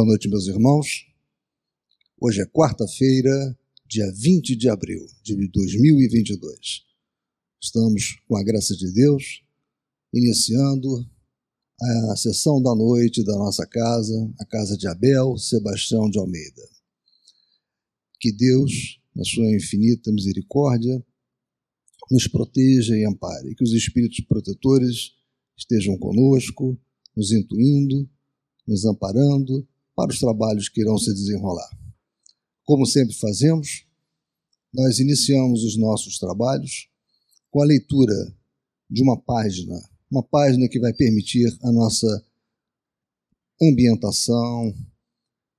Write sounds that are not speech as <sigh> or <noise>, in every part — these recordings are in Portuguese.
Boa noite, meus irmãos. Hoje é quarta-feira, dia 20 de abril de 2022. Estamos, com a graça de Deus, iniciando a sessão da noite da nossa casa, a casa de Abel Sebastião de Almeida. Que Deus, na sua infinita misericórdia, nos proteja e ampare, que os espíritos protetores estejam conosco, nos intuindo, nos amparando para os trabalhos que irão se desenrolar. Como sempre fazemos, nós iniciamos os nossos trabalhos com a leitura de uma página, uma página que vai permitir a nossa ambientação,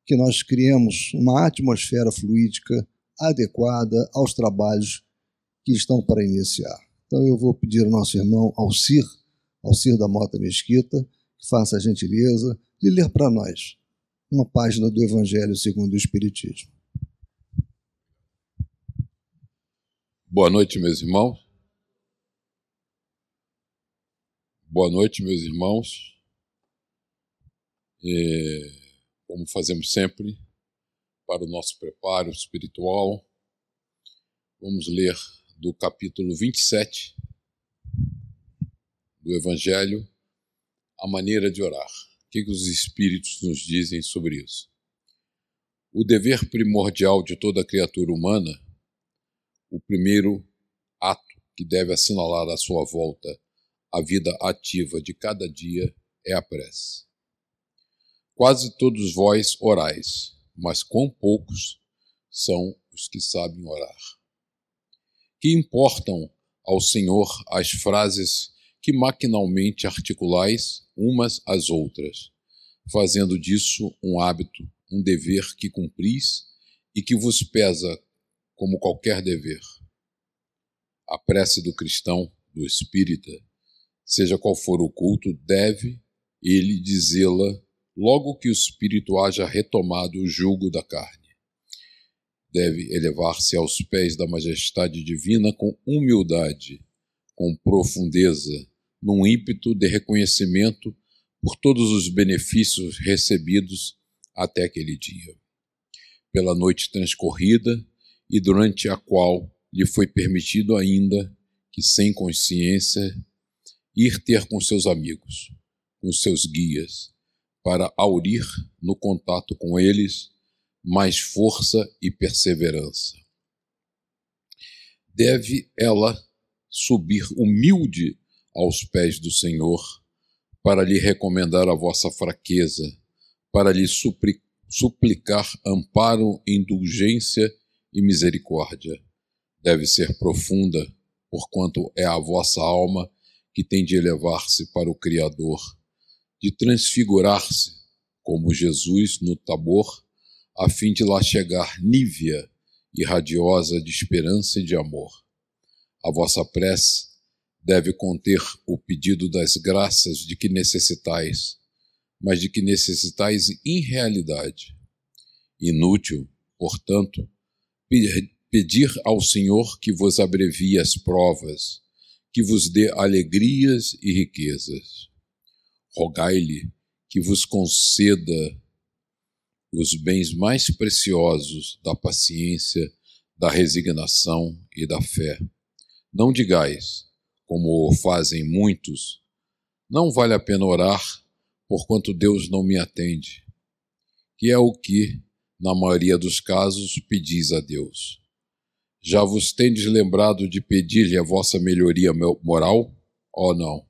que nós criemos uma atmosfera fluídica adequada aos trabalhos que estão para iniciar. Então eu vou pedir ao nosso irmão Alcir, Alcir da Mota Mesquita, que faça a gentileza de ler para nós uma página do Evangelho segundo o Espiritismo. Boa noite, meus irmãos. Boa noite, meus irmãos. E, como fazemos sempre, para o nosso preparo espiritual, vamos ler do capítulo 27 do Evangelho a maneira de orar. Que, que os Espíritos nos dizem sobre isso? O dever primordial de toda criatura humana, o primeiro ato que deve assinalar a sua volta à vida ativa de cada dia é a prece. Quase todos vós orais, mas quão poucos são os que sabem orar. Que importam ao Senhor as frases que maquinalmente articulais umas às outras, fazendo disso um hábito, um dever que cumpris e que vos pesa como qualquer dever. A prece do cristão, do espírita, seja qual for o culto, deve ele dizê-la logo que o espírito haja retomado o jugo da carne deve elevar-se aos pés da majestade divina com humildade, com profundeza, num ímpeto de reconhecimento por todos os benefícios recebidos até aquele dia. Pela noite transcorrida e durante a qual lhe foi permitido ainda que, sem consciência, ir ter com seus amigos, com seus guias, para aurir no contato com eles mais força e perseverança. Deve ela subir humilde aos pés do Senhor para lhe recomendar a vossa fraqueza, para lhe suplicar amparo, indulgência e misericórdia. Deve ser profunda, porquanto é a vossa alma que tem de elevar-se para o Criador, de transfigurar-se, como Jesus no Tabor, a fim de lá chegar nívea e radiosa de esperança e de amor. A vossa prece deve conter o pedido das graças de que necessitais, mas de que necessitais em realidade. Inútil, portanto, pedir ao Senhor que vos abrevie as provas, que vos dê alegrias e riquezas. Rogai-lhe que vos conceda os bens mais preciosos da paciência, da resignação e da fé. Não digais, como fazem muitos, não vale a pena orar, porquanto Deus não me atende, que é o que, na maioria dos casos, pedis a Deus. Já vos tendes lembrado de pedir-lhe a vossa melhoria moral? Oh, não.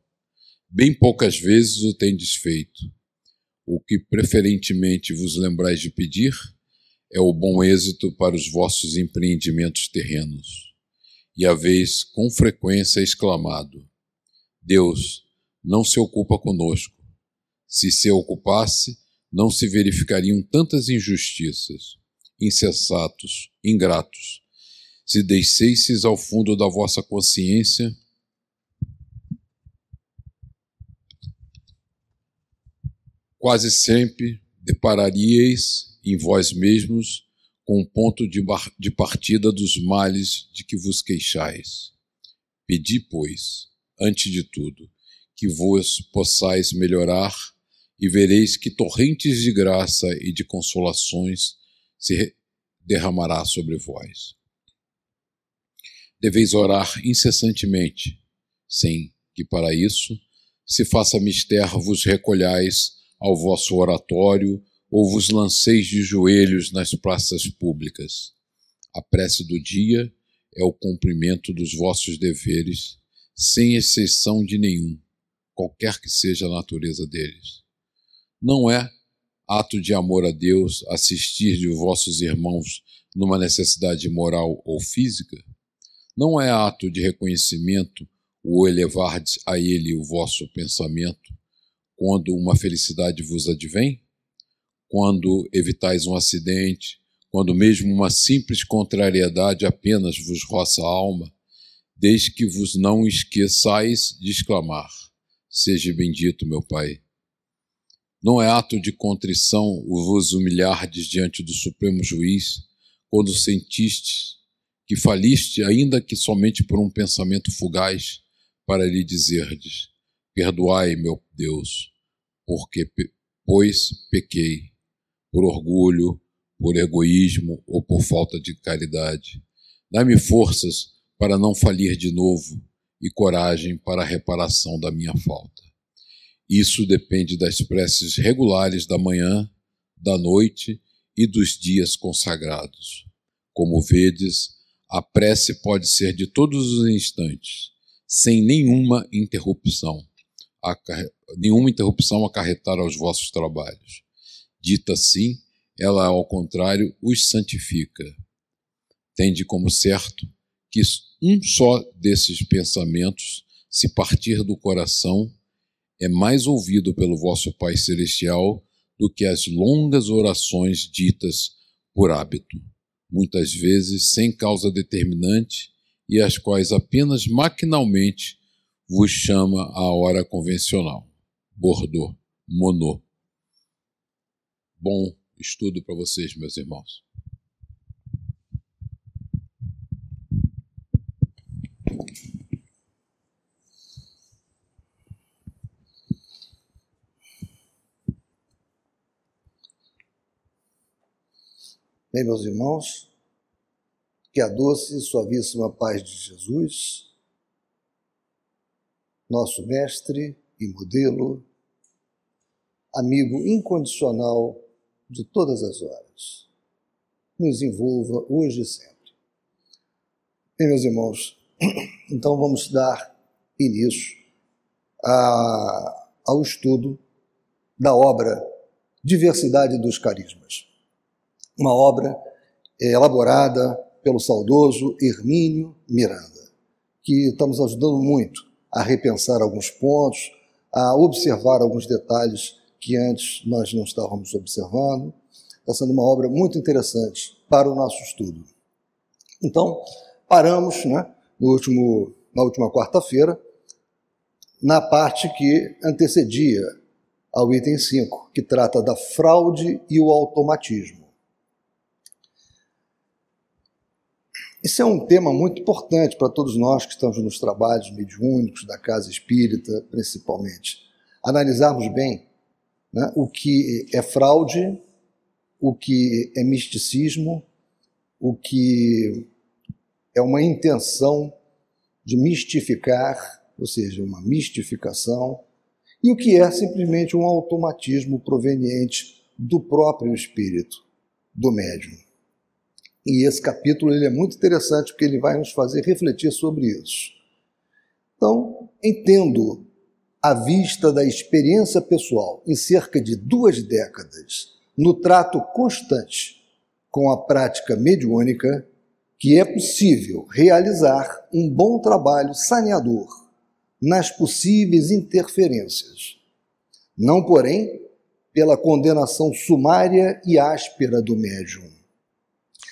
Bem poucas vezes o tendes feito o que preferentemente vos lembrais de pedir é o bom êxito para os vossos empreendimentos terrenos. E haveis com frequência exclamado: Deus não se ocupa conosco. Se se ocupasse, não se verificariam tantas injustiças, insensatos, ingratos. Se descesseis ao fundo da vossa consciência quase sempre depararíeis em vós mesmos com um ponto de, de partida dos males de que vos queixais. Pedi, pois, antes de tudo, que vos possais melhorar e vereis que torrentes de graça e de consolações se derramará sobre vós. Deveis orar incessantemente, sem que para isso se faça mister vos recolhais ao vosso oratório ou vos lanceis de joelhos nas praças públicas. A prece do dia é o cumprimento dos vossos deveres, sem exceção de nenhum, qualquer que seja a natureza deles. Não é ato de amor a Deus assistir de vossos irmãos numa necessidade moral ou física? Não é ato de reconhecimento o elevar a Ele o vosso pensamento quando uma felicidade vos advém? Quando evitais um acidente, quando mesmo uma simples contrariedade apenas vos roça a alma, desde que vos não esqueçais de exclamar: Seja bendito, meu Pai. Não é ato de contrição o vos humilhardes diante do Supremo Juiz, quando sentistes que faliste, ainda que somente por um pensamento fugaz, para lhe dizerdes: Perdoai, meu Deus, porque pois pequei por orgulho, por egoísmo ou por falta de caridade. Dá-me forças para não falir de novo e coragem para a reparação da minha falta. Isso depende das preces regulares da manhã, da noite e dos dias consagrados. Como vedes, a prece pode ser de todos os instantes, sem nenhuma interrupção, nenhuma interrupção acarretar aos vossos trabalhos. Dita assim, ela, ao contrário, os santifica. Tende como certo que um só desses pensamentos, se partir do coração, é mais ouvido pelo vosso Pai Celestial do que as longas orações ditas por hábito, muitas vezes sem causa determinante e as quais apenas maquinalmente vos chama a hora convencional. Bordeaux, Monod. Bom estudo para vocês, meus irmãos. Bem, meus irmãos, que a doce e suavíssima paz de Jesus, nosso mestre e modelo, amigo incondicional de todas as horas, nos envolva hoje e sempre. Bem, meus irmãos, <clears throat> então vamos dar início a, ao estudo da obra Diversidade dos Carismas, uma obra elaborada pelo saudoso Hermínio Miranda, que estamos ajudando muito a repensar alguns pontos, a observar alguns detalhes que antes nós não estávamos observando. Está sendo uma obra muito interessante para o nosso estudo. Então, paramos né, no último, na última quarta-feira, na parte que antecedia ao item 5, que trata da fraude e o automatismo. Isso é um tema muito importante para todos nós que estamos nos trabalhos mediúnicos, da casa espírita, principalmente. Analisarmos bem né? o que é fraude, o que é misticismo, o que é uma intenção de mistificar, ou seja, uma mistificação, e o que é simplesmente um automatismo proveniente do próprio espírito, do médium. E esse capítulo ele é muito interessante porque ele vai nos fazer refletir sobre isso. Então, entendo à vista da experiência pessoal em cerca de duas décadas, no trato constante com a prática mediúnica, que é possível realizar um bom trabalho saneador nas possíveis interferências. Não, porém, pela condenação sumária e áspera do médium.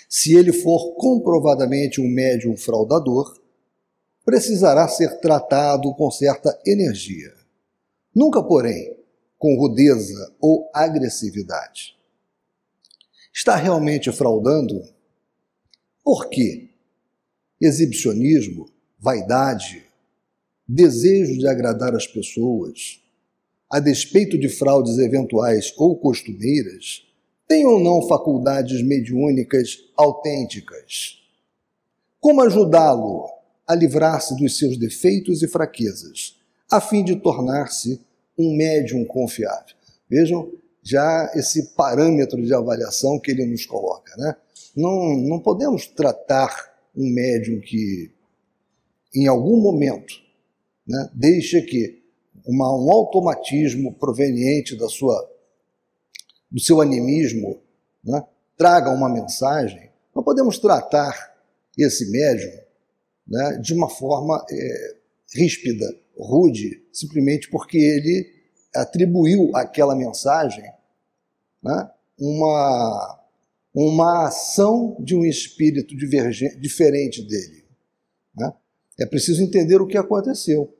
Se ele for comprovadamente um médium fraudador, precisará ser tratado com certa energia nunca, porém, com rudeza ou agressividade. Está realmente fraudando? Por quê? Exibicionismo, vaidade, desejo de agradar as pessoas, a despeito de fraudes eventuais ou costumeiras, tem ou não faculdades mediúnicas autênticas? Como ajudá-lo a livrar-se dos seus defeitos e fraquezas, a fim de tornar-se um médium confiável? Vejam já esse parâmetro de avaliação que ele nos coloca. Né? Não, não podemos tratar um médium que, em algum momento, né, deixa que uma, um automatismo proveniente da sua, do seu animismo né, traga uma mensagem. Não podemos tratar esse médium né, de uma forma é, ríspida, rude, simplesmente porque ele atribuiu àquela mensagem né, uma, uma ação de um espírito diferente dele. Né? É preciso entender o que aconteceu.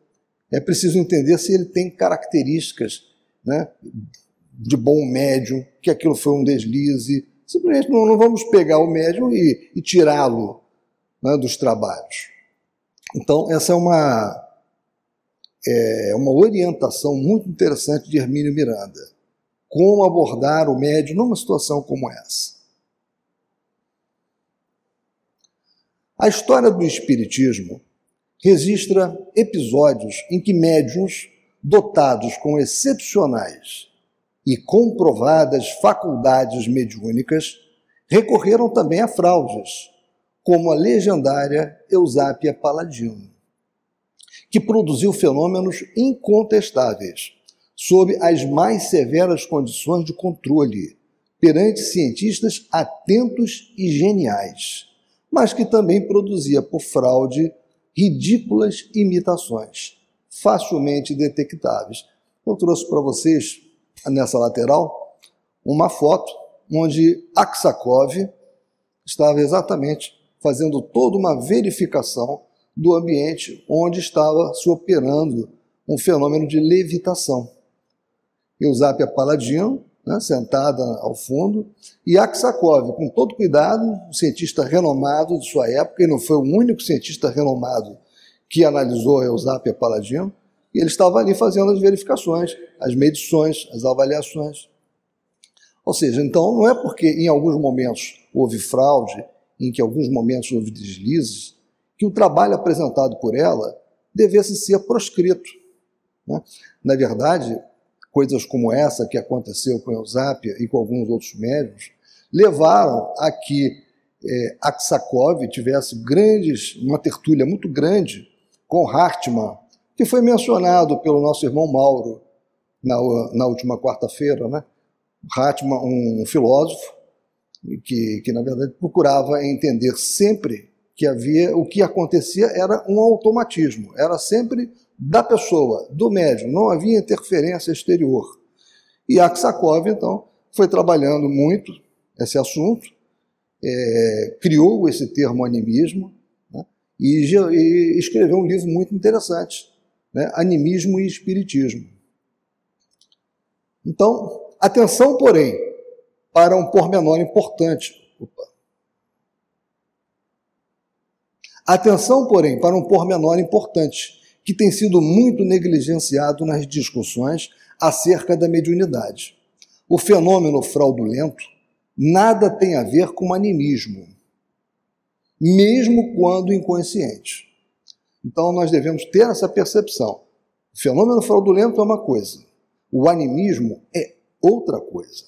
É preciso entender se ele tem características né, de bom médium, que aquilo foi um deslize. Simplesmente não, não vamos pegar o médium e, e tirá-lo né, dos trabalhos. Então, essa é uma, é uma orientação muito interessante de Hermínio Miranda. Como abordar o médium numa situação como essa. A história do Espiritismo registra episódios em que médiums dotados com excepcionais e comprovadas faculdades mediúnicas recorreram também a fraudes, como a legendária Eusápia Paladino que produziu fenômenos incontestáveis, sob as mais severas condições de controle, perante cientistas atentos e geniais, mas que também produzia por fraude ridículas imitações, facilmente detectáveis. Eu trouxe para vocês, nessa lateral, uma foto onde Aksakov estava exatamente fazendo toda uma verificação do ambiente onde estava se operando um fenômeno de levitação. Eusápia Paladino, né, sentada ao fundo, e Aksakov, com todo cuidado, um cientista renomado de sua época, e não foi o único cientista renomado que analisou a Eusápia Paladino, e ele estava ali fazendo as verificações, as medições, as avaliações. Ou seja, então não é porque em alguns momentos houve fraude, em que em alguns momentos houve deslizes, que o trabalho apresentado por ela devesse ser proscrito. Né? Na verdade, coisas como essa que aconteceu com Eusápia e com alguns outros médios levaram a que é, Aksakov tivesse grandes, uma tertúlia muito grande com Hartmann, que foi mencionado pelo nosso irmão Mauro na, na última quarta-feira. Né? Hartmann, um filósofo, que, que na verdade procurava entender sempre que havia, o que acontecia era um automatismo, era sempre da pessoa, do médium, não havia interferência exterior. E Aksakov, então, foi trabalhando muito esse assunto, é, criou esse termo animismo né, e, e, escreveu um livro muito interessante, né, Animismo e Espiritismo. Então, atenção, porém, para um pormenor importante. Opa. Atenção, porém, para um pormenor importante, que tem sido muito negligenciado nas discussões acerca da mediunidade. O fenômeno fraudulento nada tem a ver com animismo, mesmo quando inconsciente. Então nós devemos ter essa percepção. O fenômeno fraudulento é uma coisa, o animismo é outra coisa.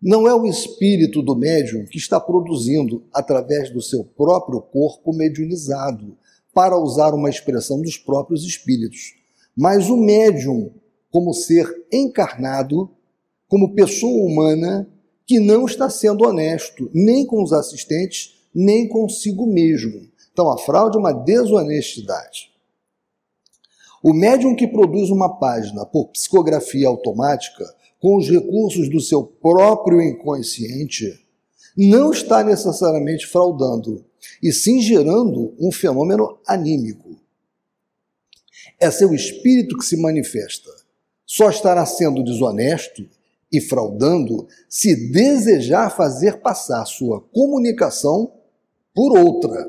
Não é o espírito do médium que está produzindo, através do seu próprio corpo mediunizado, para usar uma expressão dos próprios espíritos, mas o médium, como ser encarnado, como pessoa humana, que não está sendo honesto, nem com os assistentes, nem consigo mesmo. Então, a fraude é uma desonestidade. O médium que produz uma página por psicografia automática com os recursos do seu próprio inconsciente, não está necessariamente fraudando, e sim gerando um fenômeno anímico. É seu espírito que se manifesta. Só estará sendo desonesto e fraudando se desejar fazer passar sua comunicação por outra,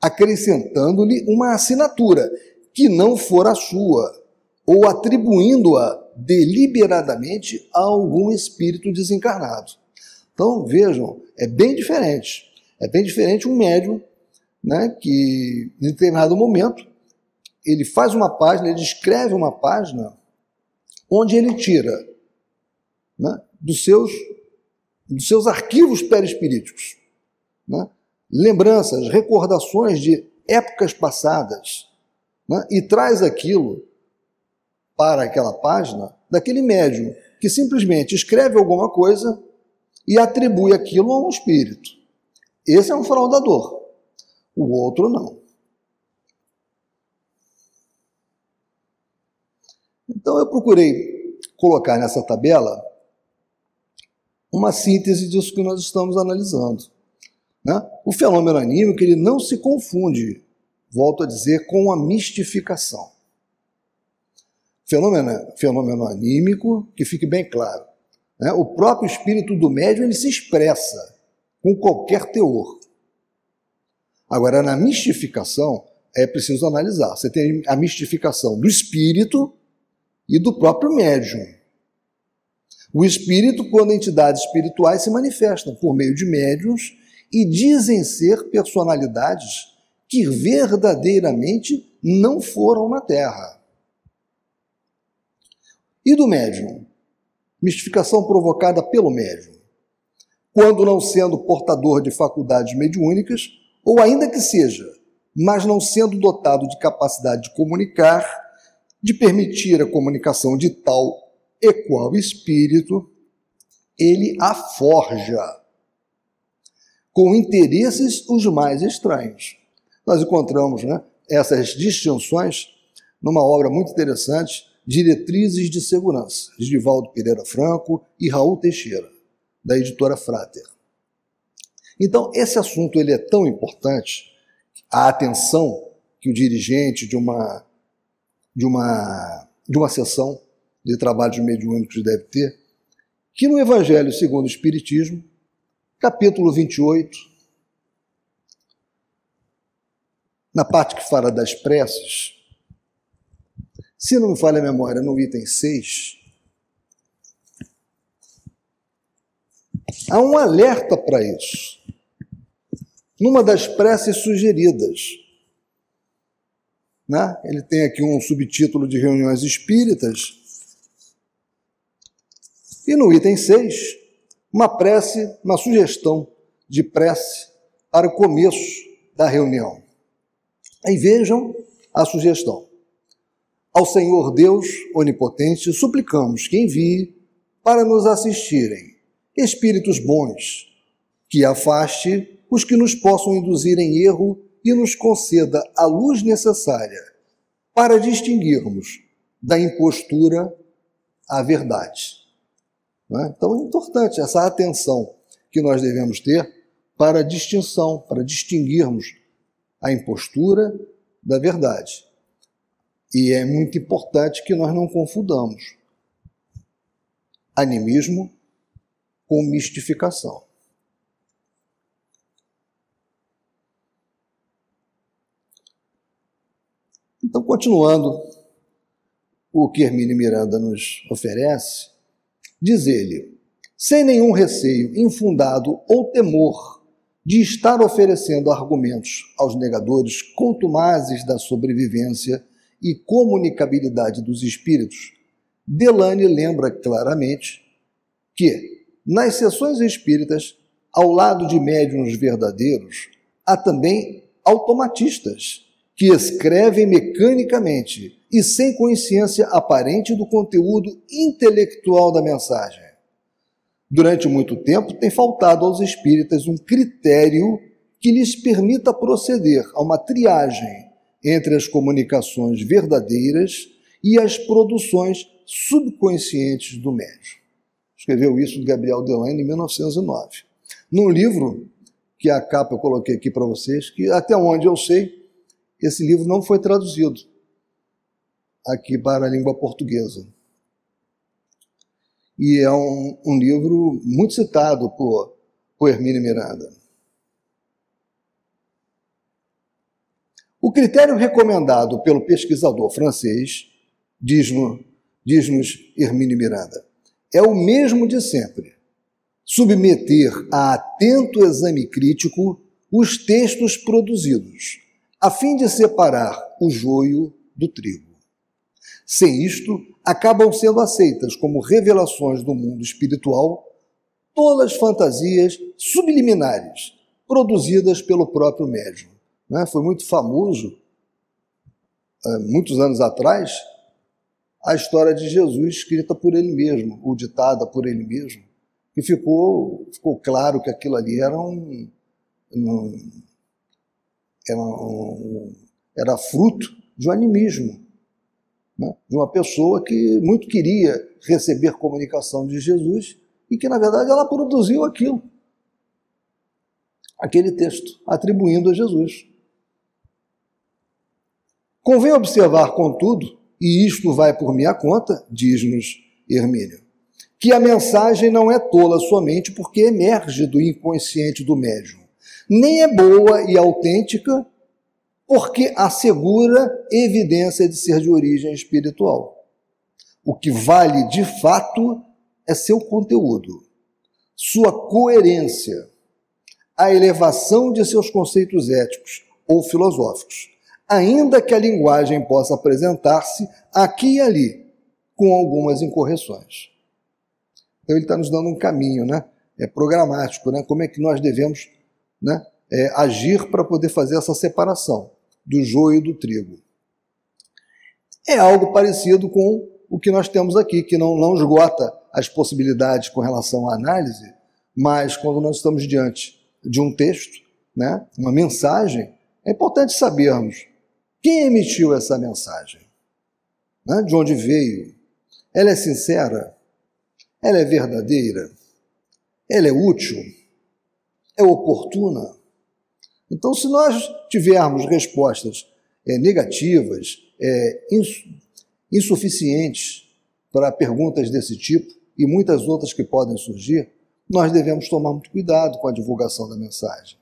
acrescentando-lhe uma assinatura que não for a sua, ou atribuindo-a deliberadamente a algum espírito desencarnado. Então, vejam, é bem diferente. É bem diferente um médium né, que, em determinado momento, ele faz uma página, ele escreve uma página onde ele tira né, dos, seus, dos seus arquivos perispiríticos né, lembranças, recordações de épocas passadas né, e traz aquilo para aquela página daquele médium que simplesmente escreve alguma coisa e atribui aquilo a um espírito. Esse é um fraudador. O outro não. Então eu procurei colocar nessa tabela uma síntese disso que nós estamos analisando. Né? O fenômeno anímico ele não se confunde, volto a dizer, com a mistificação. Fenômeno, fenômeno anímico, que fique bem claro. Né? O próprio espírito do médium ele se expressa com qualquer teor. Agora, na mistificação, é preciso analisar. Você tem a mistificação do espírito e do próprio médium. O espírito, quando entidades espirituais se manifestam por meio de médiums e dizem ser personalidades que verdadeiramente não foram na Terra. E do médium? Mistificação provocada pelo médium. Quando não sendo portador de faculdades mediúnicas, ou ainda que seja, mas não sendo dotado de capacidade de comunicar, de permitir a comunicação de tal e qual espírito, ele a forja com interesses os mais estranhos. Nós encontramos né, essas distinções numa obra muito interessante Diretrizes de Segurança, de Divaldo Pereira Franco e Raul Teixeira, da editora Frater. Então, esse assunto ele é tão importante, a atenção que o dirigente de uma, de uma, de uma sessão de trabalhos mediúnicos deve ter, que no Evangelho segundo o Espiritismo, capítulo 28, na parte que fala das preces, se não me falha a memória, no item 6, há um alerta para isso. Numa das preces sugeridas. Né? Ele tem aqui um subtítulo de reuniões espíritas. E no item 6, uma prece, uma sugestão de prece para o começo da reunião. Aí vejam a sugestão. Ao Senhor Deus onipotente, suplicamos que envie para nos assistirem espíritos bons, que afaste os que nos possam induzir em erro e nos conceda a luz necessária para distinguirmos da impostura a verdade. É? Então é importante essa atenção que nós devemos ter para a distinção, para distinguirmos a impostura da verdade. E é muito importante que nós não confundamos animismo com mistificação. Então, continuando o que Hermínio Miranda nos oferece, diz ele, sem nenhum receio infundado ou temor de estar oferecendo argumentos aos negadores contumazes da sobrevivência e comunicabilidade dos espíritos, Delane lembra claramente que, nas sessões espíritas, ao lado de médiuns verdadeiros, há também automatistas que escrevem mecanicamente e sem consciência aparente do conteúdo intelectual da mensagem. Durante muito tempo tem faltado aos espíritas um critério que lhes permita proceder a uma triagem entre as comunicações verdadeiras e as produções subconscientes do médium. Escreveu isso Gabriel Delane em 1909. Num livro, que a capa eu coloquei aqui para vocês, que até onde eu sei, esse livro não foi traduzido aqui para a língua portuguesa. E é um, um livro muito citado por, por Hermínio Miranda. O critério recomendado pelo pesquisador francês, diz-nos diz Hermínio Miranda, é o mesmo de sempre: submeter a atento exame crítico os textos produzidos, a fim de separar o joio do trigo. Sem isto, acabam sendo aceitas como revelações do mundo espiritual todas fantasias subliminares produzidas pelo próprio médium. Né? Foi muito famoso, muitos anos atrás, a história de Jesus escrita por ele mesmo, ou ditada por ele mesmo, e ficou, ficou claro que aquilo ali era um, um, era, um, era fruto de um animismo, né? de uma pessoa que muito queria receber comunicação de Jesus e que, na verdade, ela produziu aquilo, aquele texto, atribuindo a Jesus. Convém observar, contudo, e isto vai por minha conta, diz-nos Hermínio, que a mensagem não é tola somente porque emerge do inconsciente do médium, nem é boa e autêntica porque assegura evidência de ser de origem espiritual. O que vale de fato é seu conteúdo, sua coerência, a elevação de seus conceitos éticos ou filosóficos, ainda que a linguagem possa apresentar-se aqui e ali com algumas incorreções. Então ele está nos dando um caminho, né? É programático, né? Como é que nós devemos, né? É, agir para poder fazer essa separação do joio do trigo. É algo parecido com o que nós temos aqui, que não, não esgota as possibilidades com relação à análise, mas quando nós estamos diante de um texto, né, uma mensagem, é importante sabermos quem emitiu essa mensagem, né, de onde veio, ela é sincera, ela é verdadeira, ela é útil, é oportuna. Então, se nós tivermos respostas é, negativas, é, insuficientes para perguntas desse tipo e muitas outras que podem surgir, nós devemos tomar muito cuidado com a divulgação da mensagem.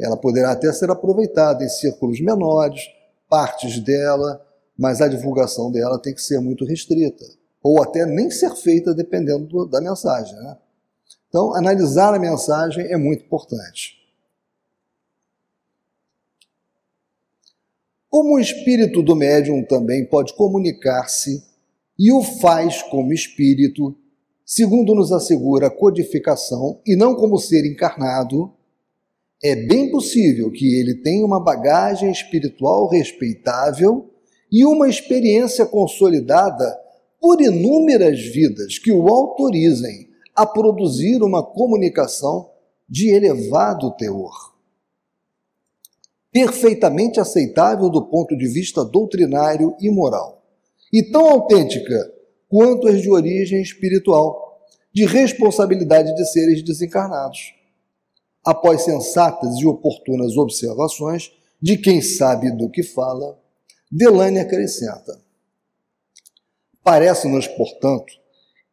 Ela poderá até ser aproveitada em círculos menores, partes dela, mas a divulgação dela tem que ser muito restrita, ou até nem ser feita dependendo da mensagem. Né? Então, analisar a mensagem é muito importante. Como o espírito do médium também pode comunicar-se e o faz como espírito, segundo nos assegura a codificação, e não como ser encarnado, é bem possível que ele tenha uma bagagem espiritual respeitável e uma experiência consolidada por inúmeras vidas que o autorizem a produzir uma comunicação de elevado teor perfeitamente aceitável do ponto de vista doutrinário e moral, e tão autêntica quanto as de origem espiritual, de responsabilidade de seres desencarnados. Após sensatas e oportunas observações de quem sabe do que fala, Delane acrescenta: Parece-nos, portanto,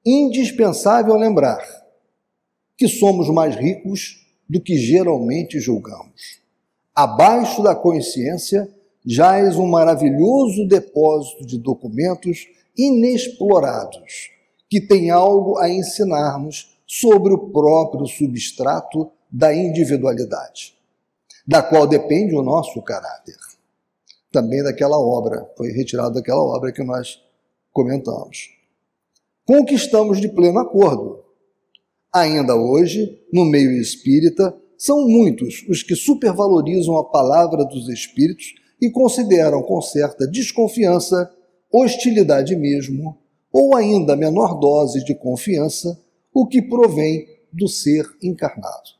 indispensável lembrar que somos mais ricos do que geralmente julgamos. Abaixo da consciência jaz um maravilhoso depósito de documentos inexplorados, que tem algo a ensinar-nos sobre o próprio substrato da individualidade, da qual depende o nosso caráter. Também daquela obra, foi retirado daquela obra que nós comentamos. Com que estamos de pleno acordo. Ainda hoje, no meio espírita, são muitos os que supervalorizam a palavra dos Espíritos e consideram com certa desconfiança, hostilidade mesmo, ou ainda menor dose de confiança, o que provém do ser encarnado.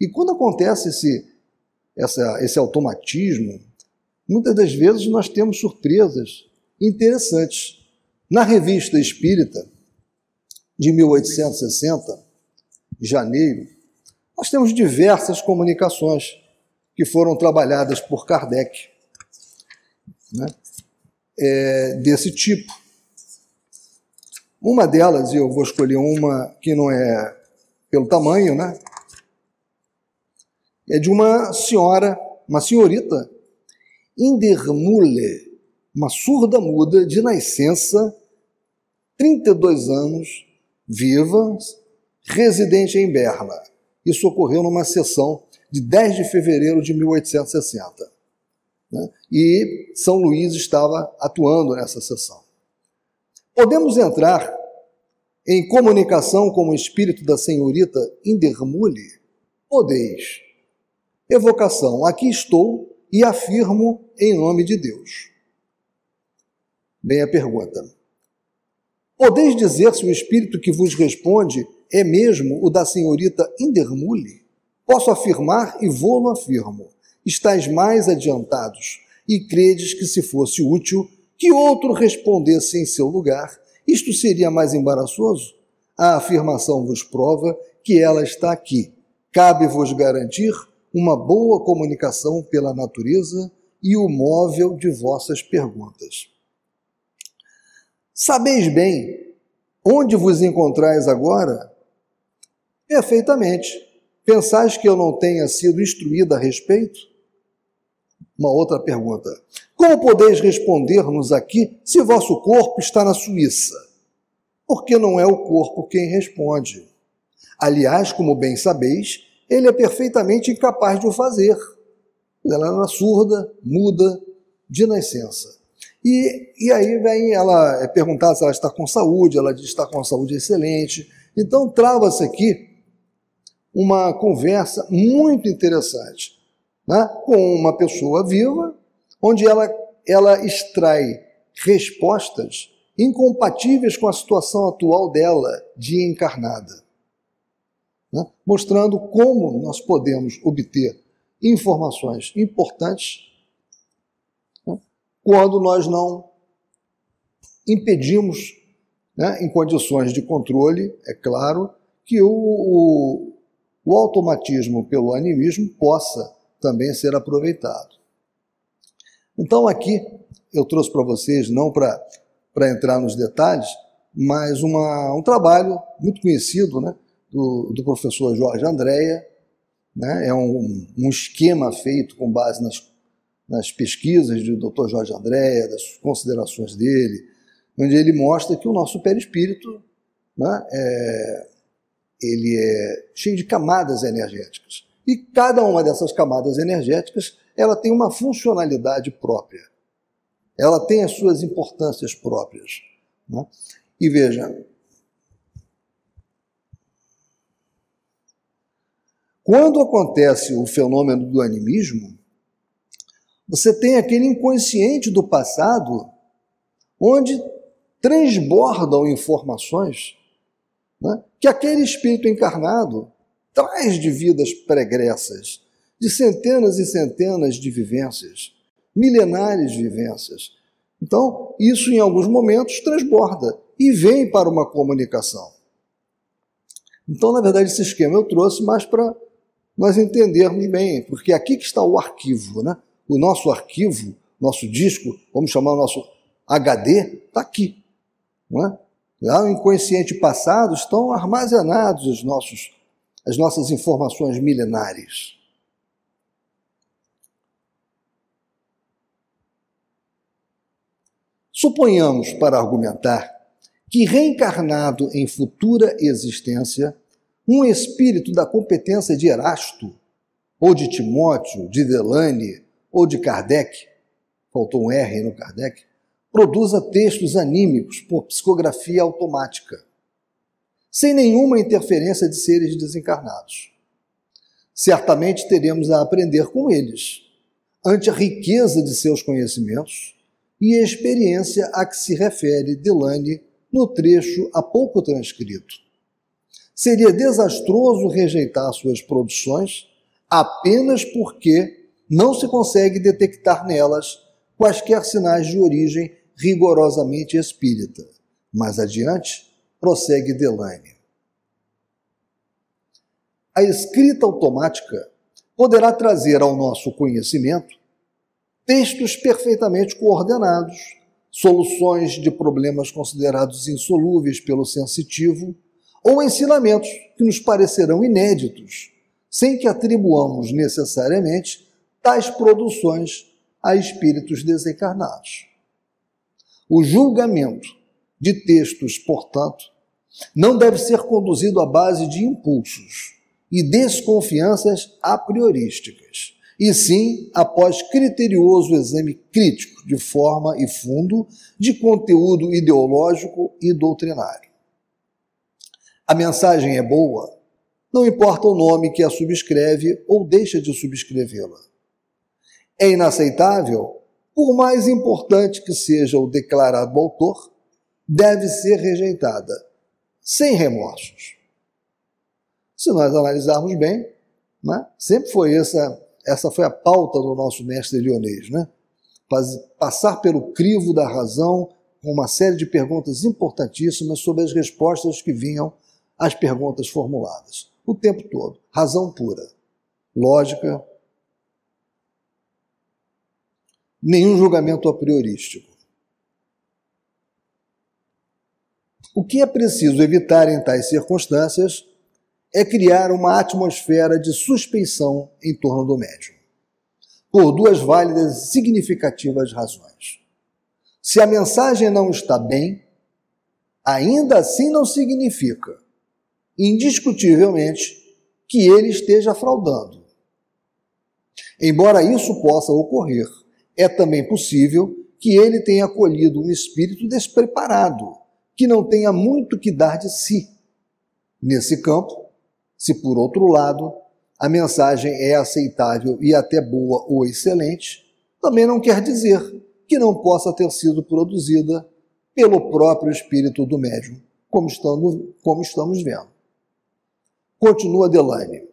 E quando acontece esse, essa, esse automatismo, muitas das vezes nós temos surpresas interessantes. Na revista Espírita, de 1860, janeiro, nós temos diversas comunicações que foram trabalhadas por Kardec né, é, desse tipo. Uma delas, e eu vou escolher uma que não é pelo tamanho, né? É de uma senhora, uma senhorita, Indermule, uma surda muda de nascença, 32 anos, viva, residente em Berna. Isso ocorreu numa sessão de 10 de fevereiro de 1860. Né? E São Luís estava atuando nessa sessão. Podemos entrar em comunicação com o espírito da senhorita Indermule? Podeis. Evocação: Aqui estou e afirmo em nome de Deus. Bem a pergunta. Podeis dizer se o espírito que vos responde é mesmo o da senhorita Indermule? Posso afirmar e vou-lo afirmo. Estais mais adiantados e credes que se fosse útil que outro respondesse em seu lugar, isto seria mais embaraçoso? A afirmação vos prova que ela está aqui. Cabe-vos garantir uma boa comunicação pela natureza e o móvel de vossas perguntas. Sabeis bem onde vos encontrais agora? Perfeitamente. Pensais que eu não tenha sido instruído a respeito? Uma outra pergunta. Como podeis responder-nos aqui se vosso corpo está na Suíça? Porque não é o corpo quem responde. Aliás, como bem sabeis, ele é perfeitamente incapaz de o fazer. Ela era surda, muda, de nascença. E, e aí vem ela é perguntada se ela está com saúde, ela diz que está com saúde excelente. Então trava-se aqui uma conversa muito interessante né, com uma pessoa viva, onde ela, ela extrai respostas incompatíveis com a situação atual dela de encarnada, né, mostrando como nós podemos obter informações importantes né, quando nós não impedimos, né, em condições de controle, é claro, que o, o, o automatismo pelo animismo possa também ser aproveitado. Então, aqui eu trouxe para vocês, não para entrar nos detalhes, mas uma, um trabalho muito conhecido né, do, do professor Jorge Andréia. Né, é um, um esquema feito com base nas, nas pesquisas do Dr. Jorge Andréia, das considerações dele, onde ele mostra que o nosso perispírito né, é, ele é cheio de camadas energéticas. E cada uma dessas camadas energéticas, ela tem uma funcionalidade própria. Ela tem as suas importâncias próprias. Né? E veja, quando acontece o fenômeno do animismo, você tem aquele inconsciente do passado onde transbordam informações né, que aquele espírito encarnado traz de vidas pregressas, de centenas e centenas de vivências, milenares vivências. Então, isso em alguns momentos transborda e vem para uma comunicação. Então, na verdade, esse esquema eu trouxe mais para nós entendermos bem, porque aqui que está o arquivo, né? O nosso arquivo, nosso disco, vamos chamar o nosso HD, está aqui. Não é? Lá no inconsciente passado estão armazenados os nossos as nossas informações milenares. Suponhamos, para argumentar, que reencarnado em futura existência, um espírito da competência de Erasto, ou de Timóteo, de Delane, ou de Kardec, faltou um R no Kardec, produza textos anímicos por psicografia automática sem nenhuma interferência de seres desencarnados. Certamente teremos a aprender com eles, ante a riqueza de seus conhecimentos e a experiência a que se refere Delane no trecho há pouco transcrito. Seria desastroso rejeitar suas produções apenas porque não se consegue detectar nelas quaisquer sinais de origem rigorosamente espírita. Mais adiante, prossegue Delane. A escrita automática poderá trazer ao nosso conhecimento textos perfeitamente coordenados, soluções de problemas considerados insolúveis pelo sensitivo ou ensinamentos que nos parecerão inéditos, sem que atribuamos necessariamente tais produções a espíritos desencarnados. O julgamento de textos, portanto, não deve ser conduzido à base de impulsos e desconfianças a priorísticas, e sim após criterioso exame crítico de forma e fundo de conteúdo ideológico e doutrinário. A mensagem é boa, não importa o nome que a subscreve ou deixa de subscrevê-la. É inaceitável, por mais importante que seja o declarado autor, deve ser rejeitada, sem remorsos. Se nós analisarmos bem, né, sempre foi essa, essa foi a pauta do nosso mestre Leonês, né? Passar pelo crivo da razão com uma série de perguntas importantíssimas sobre as respostas que vinham às perguntas formuladas. O tempo todo. Razão pura. Lógica. Nenhum julgamento a priorístico. O que é preciso evitar em tais circunstâncias é criar uma atmosfera de suspeição em torno do médium, por duas válidas e significativas razões. Se a mensagem não está bem, ainda assim não significa, indiscutivelmente, que ele esteja fraudando. Embora isso possa ocorrer, é também possível que ele tenha acolhido um espírito despreparado que não tenha muito que dar de si. Nesse campo, se por outro lado a mensagem é aceitável e até boa ou excelente, também não quer dizer que não possa ter sido produzida pelo próprio espírito do médium, como como estamos vendo. Continua Delane.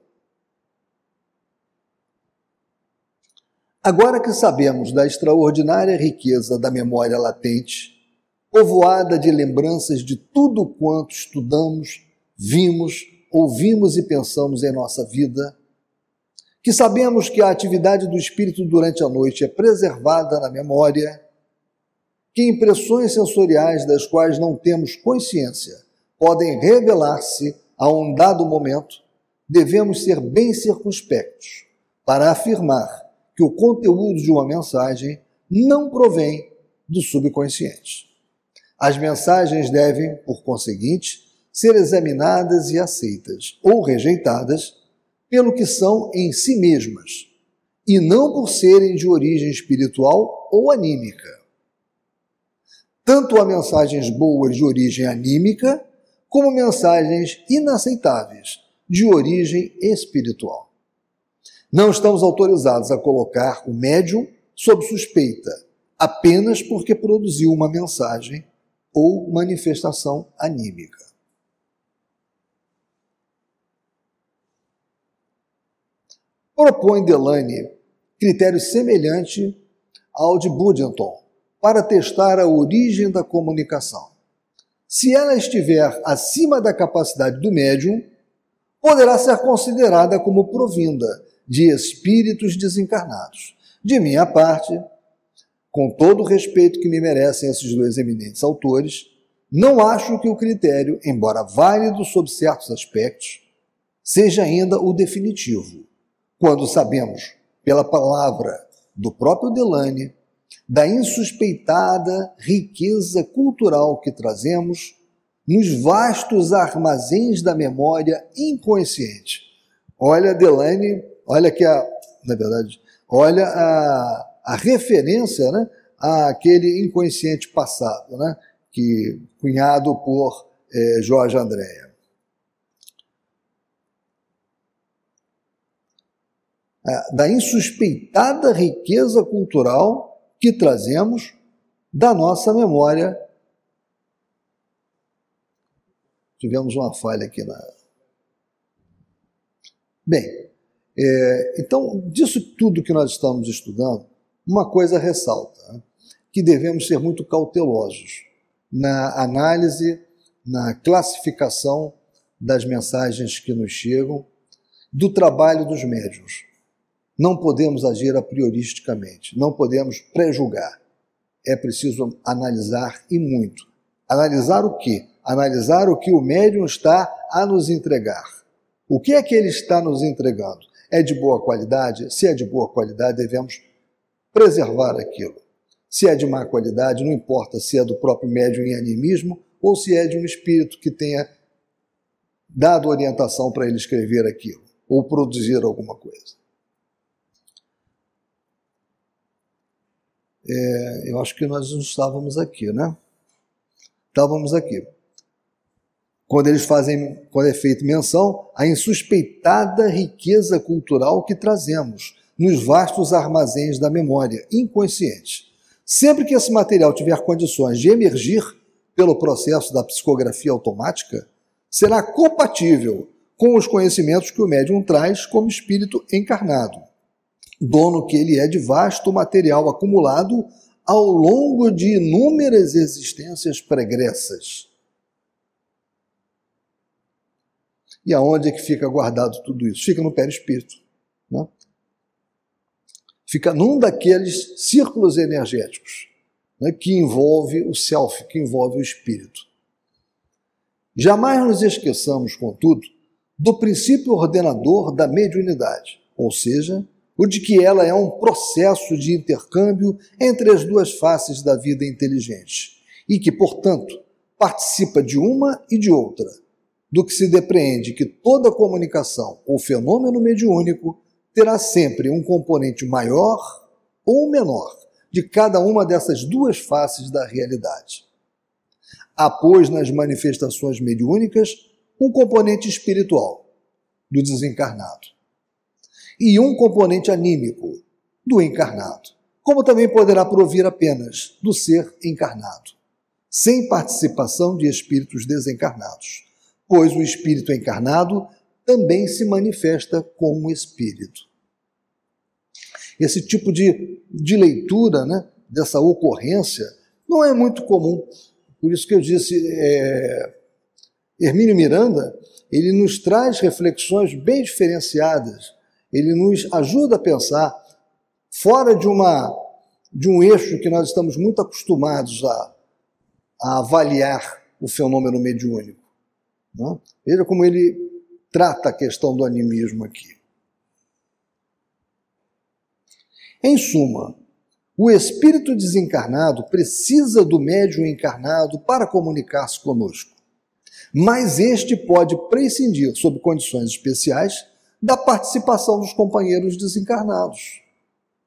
Agora que sabemos da extraordinária riqueza da memória latente, povoada de lembranças de tudo quanto estudamos, vimos, ouvimos e pensamos em nossa vida, que sabemos que a atividade do espírito durante a noite é preservada na memória, que impressões sensoriais das quais não temos consciência podem revelar-se a um dado momento, devemos ser bem circunspectos para afirmar que o conteúdo de uma mensagem não provém do subconsciente. As mensagens devem, por conseguinte, ser examinadas e aceitas ou rejeitadas pelo que são em si mesmas, e não por serem de origem espiritual ou anímica. Tanto há mensagens boas de origem anímica, como mensagens inaceitáveis de origem espiritual. Não estamos autorizados a colocar o médium sob suspeita apenas porque produziu uma mensagem ou manifestação anímica. Propõe Delane critério semelhante ao de Budington para testar a origem da comunicação. Se ela estiver acima da capacidade do médium, poderá ser considerada como provinda de espíritos desencarnados. De minha parte, com todo o respeito que me merecem esses dois eminentes autores, não acho que o critério, embora válido sob certos aspectos, seja ainda o definitivo, quando sabemos, pela palavra do próprio Delane, da insuspeitada riqueza cultural que trazemos nos vastos armazéns da memória inconsciente. Olha, Delane, olha que a, na verdade, olha a, a referência né, àquele inconsciente passado, né, que cunhado por é, Jorge Andréa. Da insuspeitada riqueza cultural que trazemos da nossa memória. Tivemos uma falha aqui na. Bem, é, então, disso tudo que nós estamos estudando, uma coisa ressalta, né? que devemos ser muito cautelosos na análise, na classificação das mensagens que nos chegam, do trabalho dos médiuns. Não podemos agir a prioristicamente, não podemos prejulgar. É preciso analisar e muito. Analisar o quê? Analisar o que o médium está a nos entregar. O que é que ele está nos entregando? É de boa qualidade? Se é de boa qualidade, devemos preservar aquilo. Se é de má qualidade, não importa se é do próprio médium em animismo ou se é de um espírito que tenha dado orientação para ele escrever aquilo ou produzir alguma coisa. É, eu acho que nós estávamos aqui, né? Estávamos aqui. Quando eles fazem, quando é feita menção à insuspeitada riqueza cultural que trazemos nos vastos armazéns da memória inconsciente. Sempre que esse material tiver condições de emergir pelo processo da psicografia automática, será compatível com os conhecimentos que o médium traz como espírito encarnado, dono que ele é de vasto material acumulado ao longo de inúmeras existências pregressas. E aonde é que fica guardado tudo isso? Fica no perispírito. Né? Fica num daqueles círculos energéticos né, que envolve o self, que envolve o espírito. Jamais nos esqueçamos, contudo, do princípio ordenador da mediunidade, ou seja, o de que ela é um processo de intercâmbio entre as duas faces da vida inteligente e que, portanto, participa de uma e de outra, do que se depreende que toda comunicação ou fenômeno mediúnico terá sempre um componente maior ou menor de cada uma dessas duas faces da realidade. Há, pois, nas manifestações mediúnicas, um componente espiritual do desencarnado e um componente anímico do encarnado, como também poderá provir apenas do ser encarnado, sem participação de espíritos desencarnados, pois o espírito encarnado também se manifesta como espírito. Esse tipo de, de leitura, né, dessa ocorrência, não é muito comum. Por isso que eu disse, é, Hermínio Miranda, ele nos traz reflexões bem diferenciadas, ele nos ajuda a pensar fora de, uma, de um eixo que nós estamos muito acostumados a, a avaliar o fenômeno mediúnico. Né? Veja como ele trata a questão do animismo aqui. Em suma, o espírito desencarnado precisa do médium encarnado para comunicar-se conosco mas este pode prescindir, sob condições especiais, da participação dos companheiros desencarnados,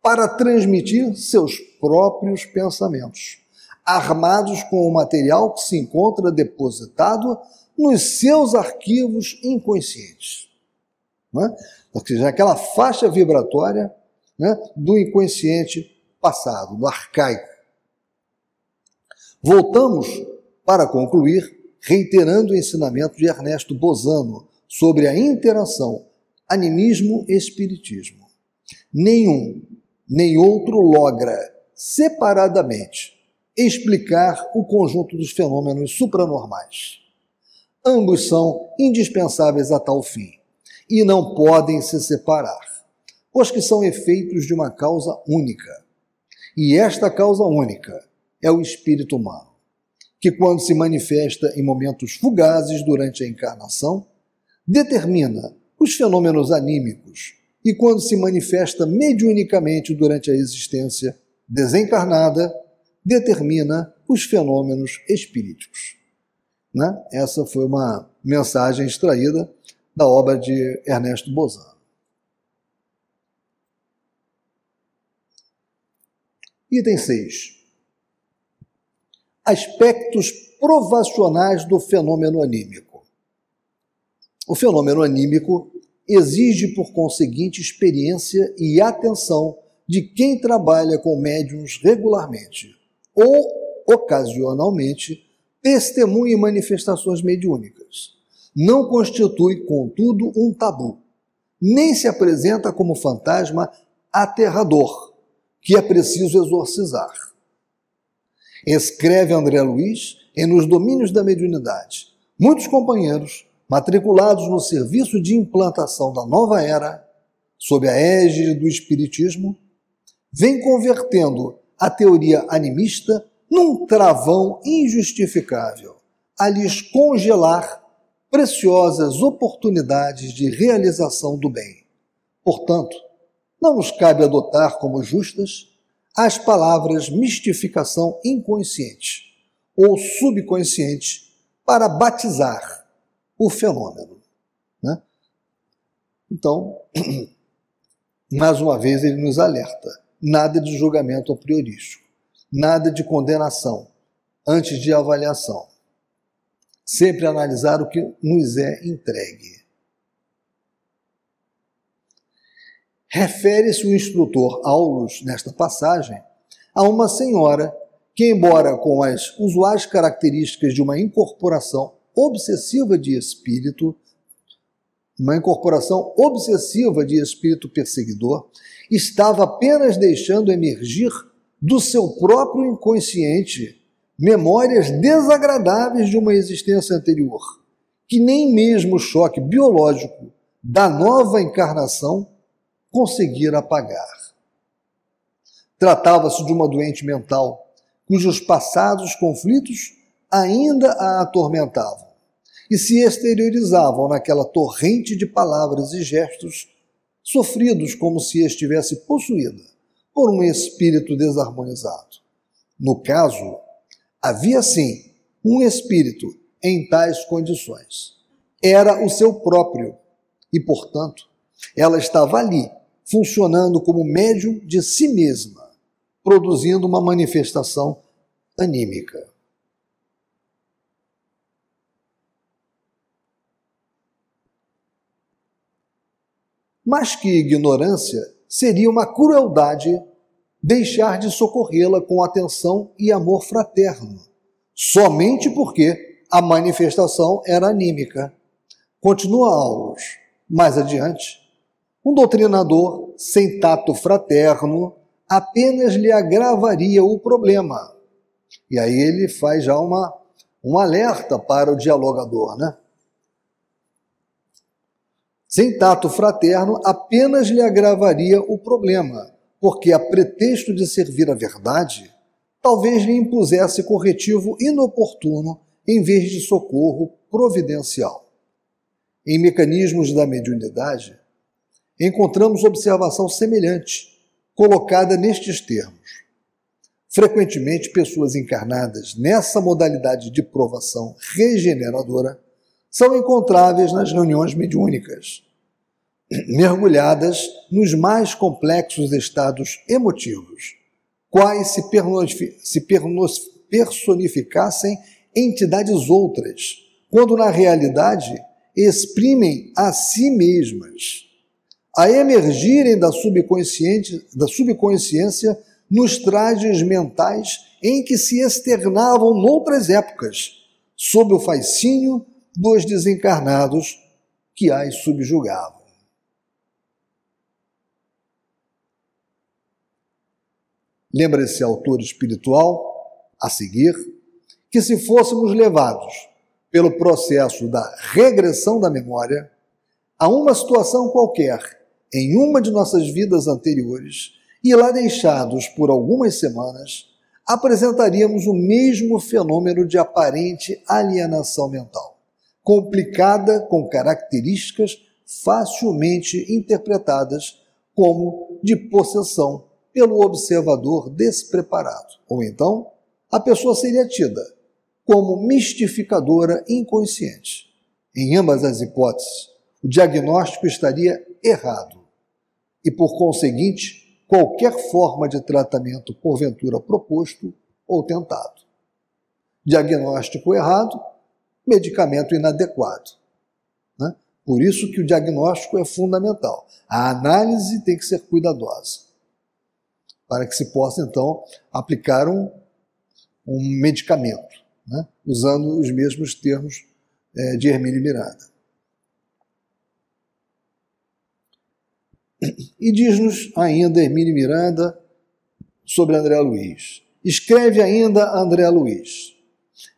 para transmitir seus próprios pensamentos, armados com o material que se encontra depositado nos seus arquivos inconscientes. Né? Ou seja, aquela faixa vibratória né, do inconsciente passado, do arcaico. Voltamos para concluir reiterando o ensinamento de Ernesto Bozano sobre a interação animismo-espiritismo. Nenhum nem outro logra separadamente explicar o conjunto dos fenômenos supranormais. Ambos são indispensáveis a tal fim e não podem se separar, pois que são efeitos de uma causa única. E esta causa única é o espírito humano que, quando se manifesta em momentos fugazes durante a encarnação, determina os fenômenos anímicos e, quando se manifesta mediunicamente durante a existência desencarnada, determina os fenômenos espíriticos. Né? Essa foi uma mensagem extraída da obra de Ernesto Bozano. Item 6 aspectos provacionais do fenômeno anímico. O fenômeno anímico exige, por conseguinte, experiência e atenção de quem trabalha com médiums regularmente ou, ocasionalmente, testemunha manifestações mediúnicas. Não constitui, contudo, um tabu, nem se apresenta como fantasma aterrador que é preciso exorcizar escreve André Luiz em Nos Domínios da Mediunidade. Muitos companheiros, matriculados no serviço de implantação da nova era, sob a égide do Espiritismo, vêm convertendo a teoria animista num travão injustificável, a lhes congelar preciosas oportunidades de realização do bem. Portanto, não nos cabe adotar como justas as palavras mistificação inconsciente ou subconsciente para batizar o fenômeno. Né? Então, <clears throat> mais uma vez, ele nos alerta: nada de julgamento a priorístico, nada de condenação antes de avaliação. Sempre analisar o que nos é entregue. Refere-se o instrutor Aulus, nesta passagem, a uma senhora que, embora com as usuais características de uma incorporação obsessiva de espírito, uma incorporação obsessiva de espírito perseguidor, estava apenas deixando emergir do seu próprio inconsciente memórias desagradáveis de uma existência anterior, que nem mesmo o choque biológico da nova encarnação conseguira apagar. Tratava-se de uma doente mental cujos passados conflitos ainda a atormentavam e se exteriorizavam naquela torrente de palavras e gestos sofridos como se estivesse possuída por um espírito desarmonizado. No caso, havia sim um espírito em tais condições. Era o seu próprio e, portanto, ela estava ali, funcionando como médium de si mesma produzindo uma manifestação anímica. Mas que ignorância seria uma crueldade deixar de socorrê-la com atenção e amor fraterno, somente porque a manifestação era anímica. Continua Aulos. Mais adiante, um doutrinador sem tato fraterno apenas lhe agravaria o problema. E aí ele faz já uma, um alerta para o dialogador, né? Sem tato fraterno, apenas lhe agravaria o problema, porque a pretexto de servir a verdade, talvez lhe impusesse corretivo inoportuno em vez de socorro providencial. Em mecanismos da mediunidade, encontramos observação semelhante colocada nestes termos. Frequentemente, pessoas encarnadas nessa modalidade de provação regeneradora são encontráveis nas reuniões mediúnicas, mergulhadas nos mais complexos estados emotivos, quais se personificassem entidades outras, quando na realidade exprimem a si mesmas a emergirem da, subconsciente, da subconsciência nos trajes mentais em que se externavam noutras épocas, sob o fascínio dos desencarnados que as subjugavam. Lembra esse autor espiritual, a seguir, que se fôssemos levados pelo processo da regressão da memória a uma situação qualquer em uma de nossas vidas anteriores e lá deixados por algumas semanas, apresentaríamos o mesmo fenômeno de aparente alienação mental, complicada com características facilmente interpretadas como de possessão pelo observador despreparado. Ou então, a pessoa seria tida como mistificadora inconsciente. Em ambas as hipóteses, o diagnóstico estaria errado e, por conseguinte, qualquer forma de tratamento porventura proposto ou tentado. Diagnóstico errado, medicamento inadequado. Né? Por isso que o diagnóstico é fundamental. A análise tem que ser cuidadosa, para que se possa, então, aplicar um, um medicamento, né? usando os mesmos termos é, de Hermínio Miranda. E diz-nos ainda Hermínio Miranda sobre André Luiz. Escreve ainda André Luiz: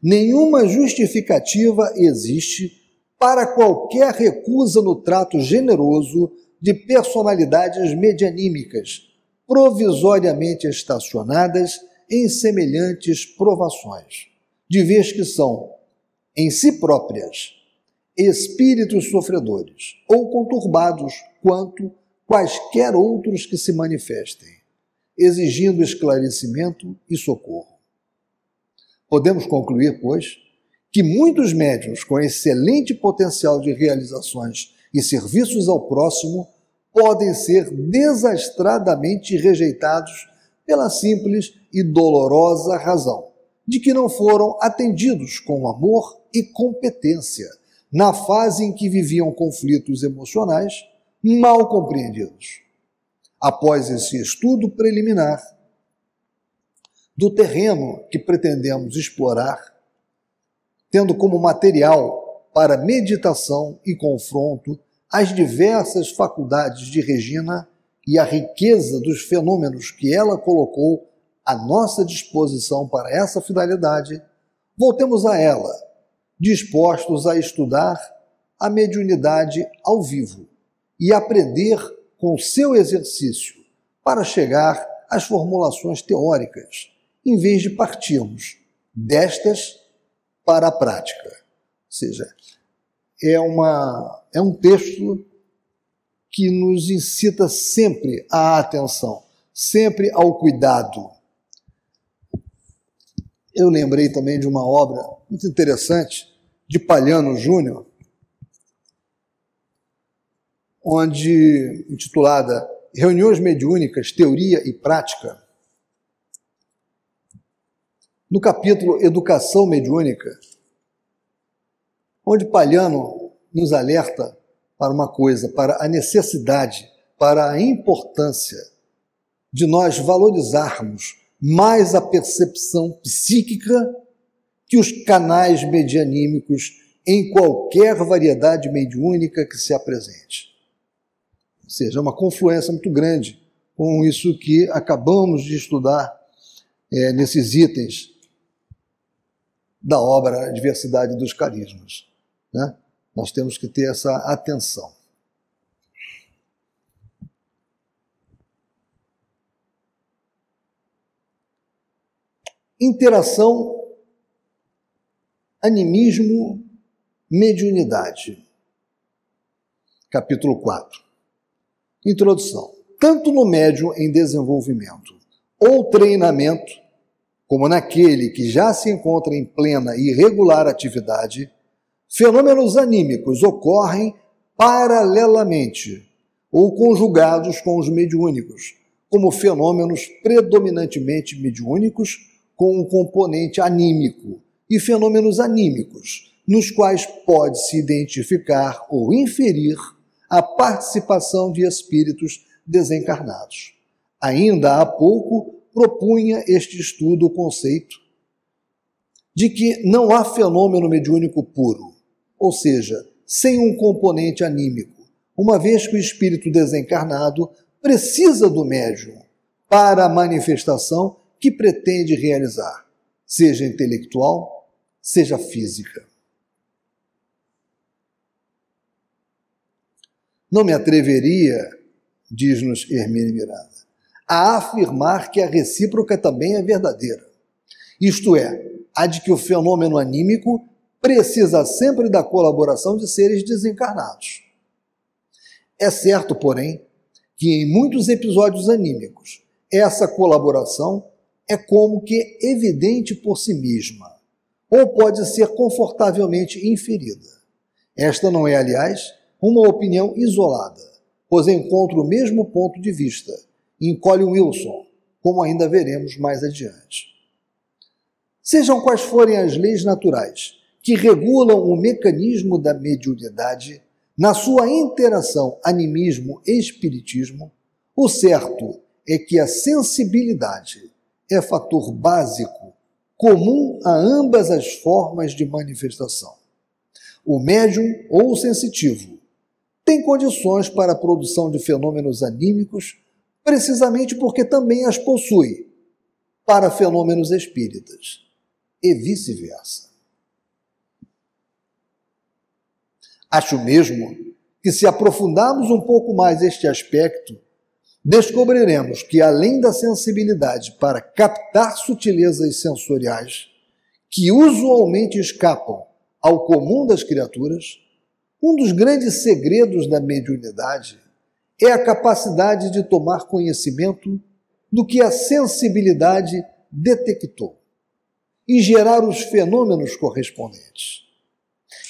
Nenhuma justificativa existe para qualquer recusa no trato generoso de personalidades medianímicas, provisoriamente estacionadas em semelhantes provações, de vez que são, em si próprias, espíritos sofredores ou conturbados quanto quaisquer outros que se manifestem. exigindo esclarecimento e socorro. Podemos concluir, pois, que muitos médiuns com excelente potencial de realizações e serviços ao próximo podem ser desastradamente rejeitados pela simples e dolorosa razão de que não foram atendidos com amor e competência na fase em que viviam conflitos emocionais mal compreendidos. Após esse estudo preliminar do terreno que pretendemos explorar, tendo como material para meditação e confronto as diversas faculdades de Regina e a riqueza dos fenômenos que ela colocou à nossa disposição para essa finalidade, voltemos a ela, dispostos a estudar a mediunidade ao vivo e aprender com seu exercício para chegar às formulações teóricas, em vez de partirmos destas para a prática. Ou seja, é, uma, é um texto que nos incita sempre à atenção, sempre ao cuidado. Eu lembrei também de uma obra muito interessante de Palhano Júnior, onde intitulada Reuniões Mediúnicas, Teoria e Prática. No capítulo Educação Mediúnica, onde Palhano nos alerta para uma coisa, para a necessidade, para a importância de nós valorizarmos mais a percepção psíquica que os canais medianímicos em qualquer variedade mediúnica que se apresente. Ou seja, é uma confluência muito grande com isso que acabamos de estudar é, nesses itens da obra Diversidade dos Carismas. Né? Nós temos que ter essa atenção. Interação, animismo, mediunidade. Capítulo 4. Introdução. Tanto no médium em desenvolvimento ou treinamento, como naquele que já se encontra em plena e regular atividade, fenômenos anímicos ocorrem paralelamente ou conjugados com os mediúnicos, como fenômenos predominantemente mediúnicos com um componente anímico e fenômenos anímicos, nos quais pode-se identificar ou inferir a participação de espíritos desencarnados. Ainda há pouco propunha este estudo o conceito de que não há fenômeno mediúnico puro, ou seja, sem um componente anímico, uma vez que o espírito desencarnado precisa do médium para a manifestação que pretende realizar, seja intelectual, seja física. Não me atreveria, diz-nos Hermínio Miranda, a afirmar que a recíproca também é verdadeira. Isto é, a de que o fenômeno anímico precisa sempre da colaboração de seres desencarnados. É certo, porém, que em muitos episódios anímicos, essa colaboração é como que evidente por si mesma, ou pode ser confortavelmente inferida. Esta não é, aliás, uma opinião isolada, pois encontra o mesmo ponto de vista em Colin Wilson, como ainda veremos mais adiante. Sejam quais forem as leis naturais que regulam o mecanismo da mediunidade, na sua interação animismo-espiritismo, o certo é que a sensibilidade é fator básico comum a ambas as formas de manifestação. O médium ou o sensitivo tem condições para a produção de fenômenos anímicos, precisamente porque também as possui para fenômenos espíritas, e vice-versa. Acho mesmo que, se aprofundarmos um pouco mais este aspecto, descobriremos que, além da sensibilidade para captar sutilezas sensoriais que usualmente escapam ao comum das criaturas, um dos grandes segredos da mediunidade é a capacidade de tomar conhecimento do que a sensibilidade detectou e gerar os fenômenos correspondentes.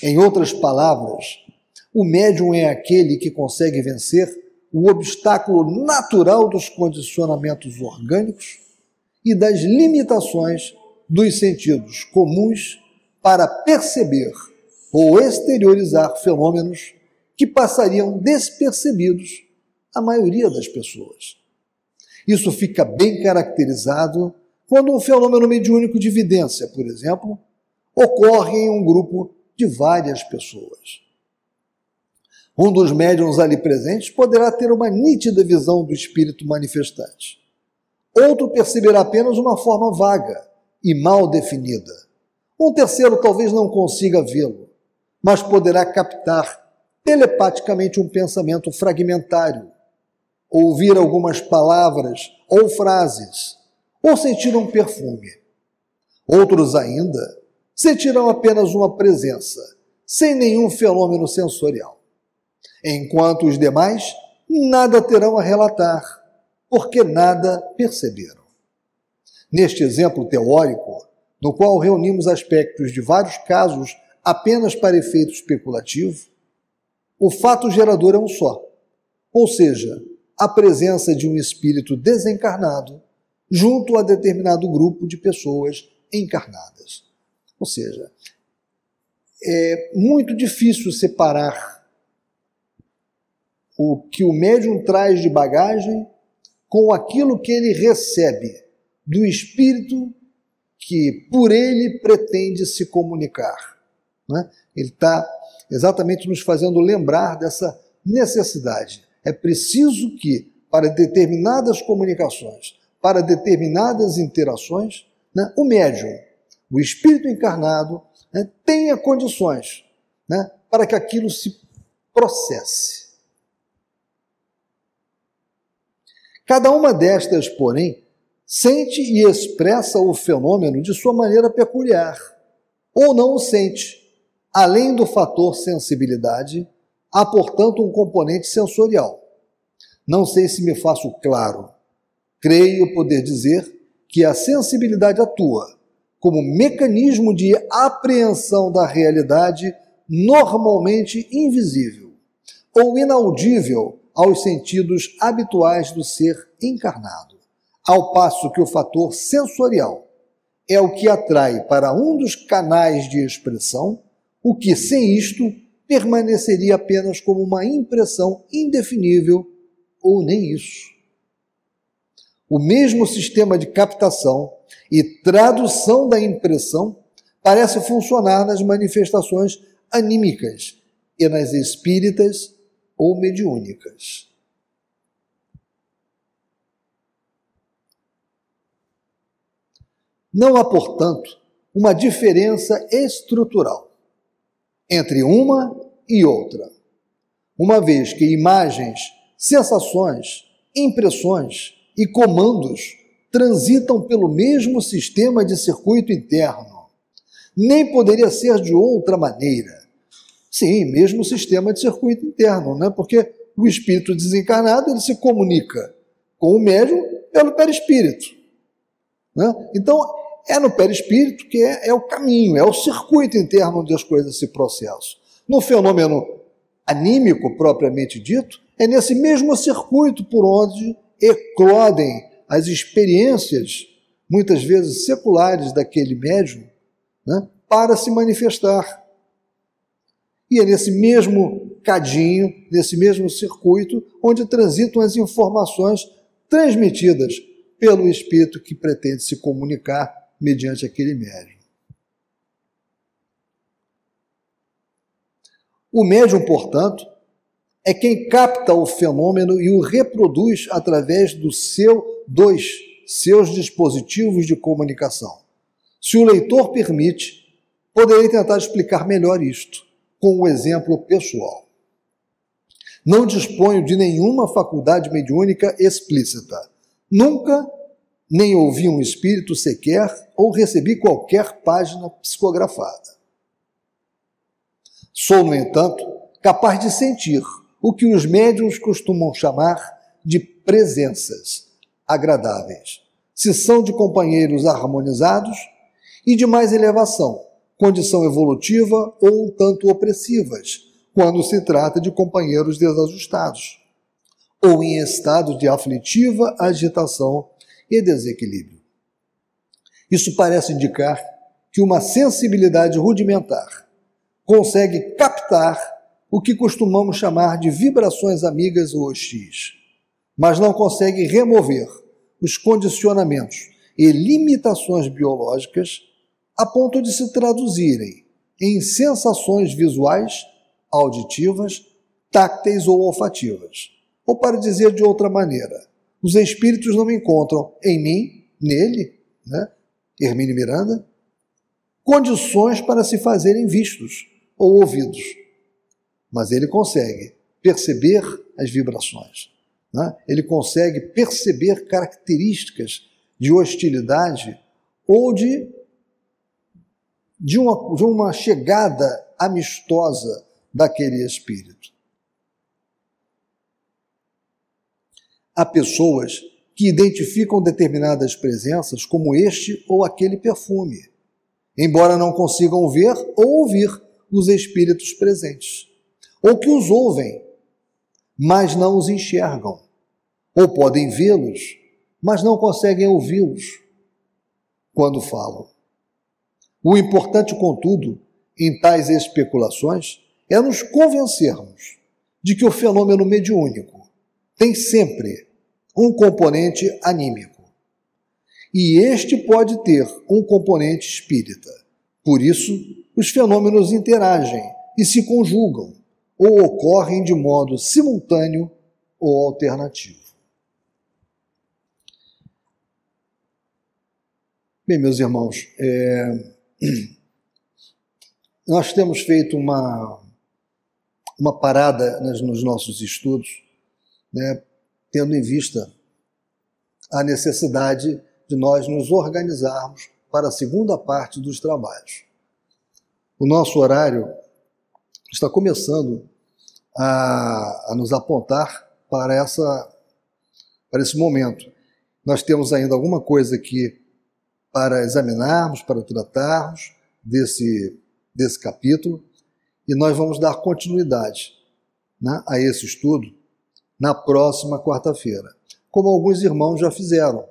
Em outras palavras, o médium é aquele que consegue vencer o obstáculo natural dos condicionamentos orgânicos e das limitações dos sentidos comuns para perceber ou exteriorizar fenômenos que passariam despercebidos à maioria das pessoas. Isso fica bem caracterizado quando um fenômeno mediúnico de evidência, por exemplo, ocorre em um grupo de várias pessoas. Um dos médiums ali presentes poderá ter uma nítida visão do espírito manifestante. Outro perceberá apenas uma forma vaga e mal definida. Um terceiro talvez não consiga vê-lo, mas poderá captar telepaticamente um pensamento fragmentário, ouvir algumas palavras ou frases ou sentiram um perfume. Outros ainda sentirão apenas uma presença, sem nenhum fenômeno sensorial. Enquanto os demais nada terão a relatar, porque nada perceberam. Neste exemplo teórico, no qual reunimos aspectos de vários casos apenas para efeito especulativo, o fato gerador é um só, ou seja, a presença de um espírito desencarnado junto a determinado grupo de pessoas encarnadas. Ou seja, é muito difícil separar o que o médium traz de bagagem com aquilo que ele recebe do espírito que por ele pretende se comunicar. Né? Ele está exatamente nos fazendo lembrar dessa necessidade. É preciso que, para determinadas comunicações, para determinadas interações, né, o médium, o espírito encarnado, né, tenha condições né, para que aquilo se processe. Cada uma destas, porém, sente e expressa o fenômeno de sua maneira peculiar, ou não o sente. Além do fator sensibilidade, há, portanto, um componente sensorial. Não sei se me faço claro. Creio poder dizer que a sensibilidade atua como mecanismo de apreensão da realidade normalmente invisível ou inaudível aos sentidos habituais do ser encarnado, ao passo que o fator sensorial é o que atrai para um dos canais de expressão, o que sem isto permaneceria apenas como uma impressão indefinível ou nem isso. O mesmo sistema de captação e tradução da impressão parece funcionar nas manifestações anímicas e nas espíritas ou mediúnicas. Não há, portanto, uma diferença estrutural entre uma e outra, uma vez que imagens, sensações, impressões e comandos transitam pelo mesmo sistema de circuito interno. Nem poderia ser de outra maneira. Sim, mesmo sistema de circuito interno, né? porque o espírito desencarnado ele se comunica com o médium pelo perispírito. Né? Então, é no perispírito que é, é o caminho, é o circuito interno onde as coisas se processam. No fenômeno anímico propriamente dito, é nesse mesmo circuito por onde eclodem as experiências, muitas vezes seculares, daquele médium, né, para se manifestar. E é nesse mesmo cadinho, nesse mesmo circuito, onde transitam as informações transmitidas pelo espírito que pretende se comunicar mediante aquele médium. O médium, portanto, é quem capta o fenômeno e o reproduz através do seu, dos seus dispositivos de comunicação. Se o leitor permite, poderei tentar explicar melhor isto com um exemplo pessoal. Não disponho de nenhuma faculdade mediúnica explícita. Nunca nem ouvi um espírito sequer ou recebi qualquer página psicografada. Sou, no entanto, capaz de sentir o que os médiums costumam chamar de presenças, agradáveis, se são de companheiros harmonizados e de mais elevação, condição evolutiva ou um tanto opressivas, quando se trata de companheiros desajustados, ou em estado de aflitiva agitação e desequilíbrio. Isso parece indicar que uma sensibilidade rudimentar consegue captar o que costumamos chamar de vibrações amigas ou hostis, mas não consegue remover os condicionamentos e limitações biológicas a ponto de se traduzirem em sensações visuais, auditivas, tácteis ou olfativas. Ou para dizer de outra maneira, os espíritos não encontram em mim, nele, né, Hermínio Miranda, condições para se fazerem vistos ou ouvidos. Mas ele consegue perceber as vibrações. Né? Ele consegue perceber características de hostilidade ou de, de, uma, de uma chegada amistosa daquele espírito. Há pessoas que identificam determinadas presenças como este ou aquele perfume, embora não consigam ver ou ouvir os espíritos presentes, ou que os ouvem, mas não os enxergam, ou podem vê-los, mas não conseguem ouvi-los quando falam. O importante, contudo, em tais especulações é nos convencermos de que o fenômeno mediúnico tem sempre um componente anímico. E este pode ter um componente espírita. Por isso, os fenômenos interagem e se conjugam, ou ocorrem de modo simultâneo ou alternativo. Bem, meus irmãos, é... <clears throat> nós temos feito uma, uma parada nos nossos estudos, né, tendo em vista a necessidade de nós nos organizarmos para a segunda parte dos trabalhos. O nosso horário está começando a, a nos apontar para, essa, para esse momento. Nós temos ainda alguma coisa aqui para examinarmos, para tratarmos desse, desse capítulo, e nós vamos dar continuidade né, a esse estudo na próxima quarta-feira, como alguns irmãos já fizeram,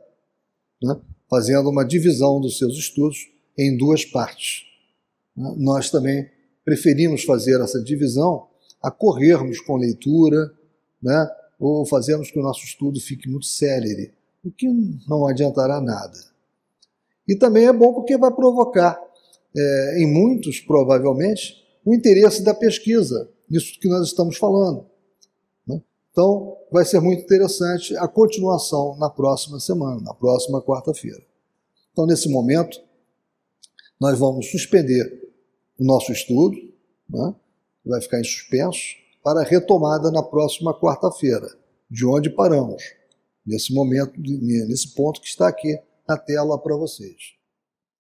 né? fazendo uma divisão dos seus estudos em duas partes. Né? Nós também preferimos fazer essa divisão a corrermos com leitura, né? ou fazermos que o nosso estudo fique muito célere, o que não adiantará nada. E também é bom porque vai provocar, é, em muitos, provavelmente, o interesse da pesquisa, nisso que nós estamos falando. Então, vai ser muito interessante a continuação na próxima semana, na próxima quarta-feira. Então, nesse momento, nós vamos suspender o nosso estudo, né? vai ficar em suspenso, para retomada na próxima quarta-feira, de onde paramos, nesse momento, nesse ponto que está aqui na tela para vocês.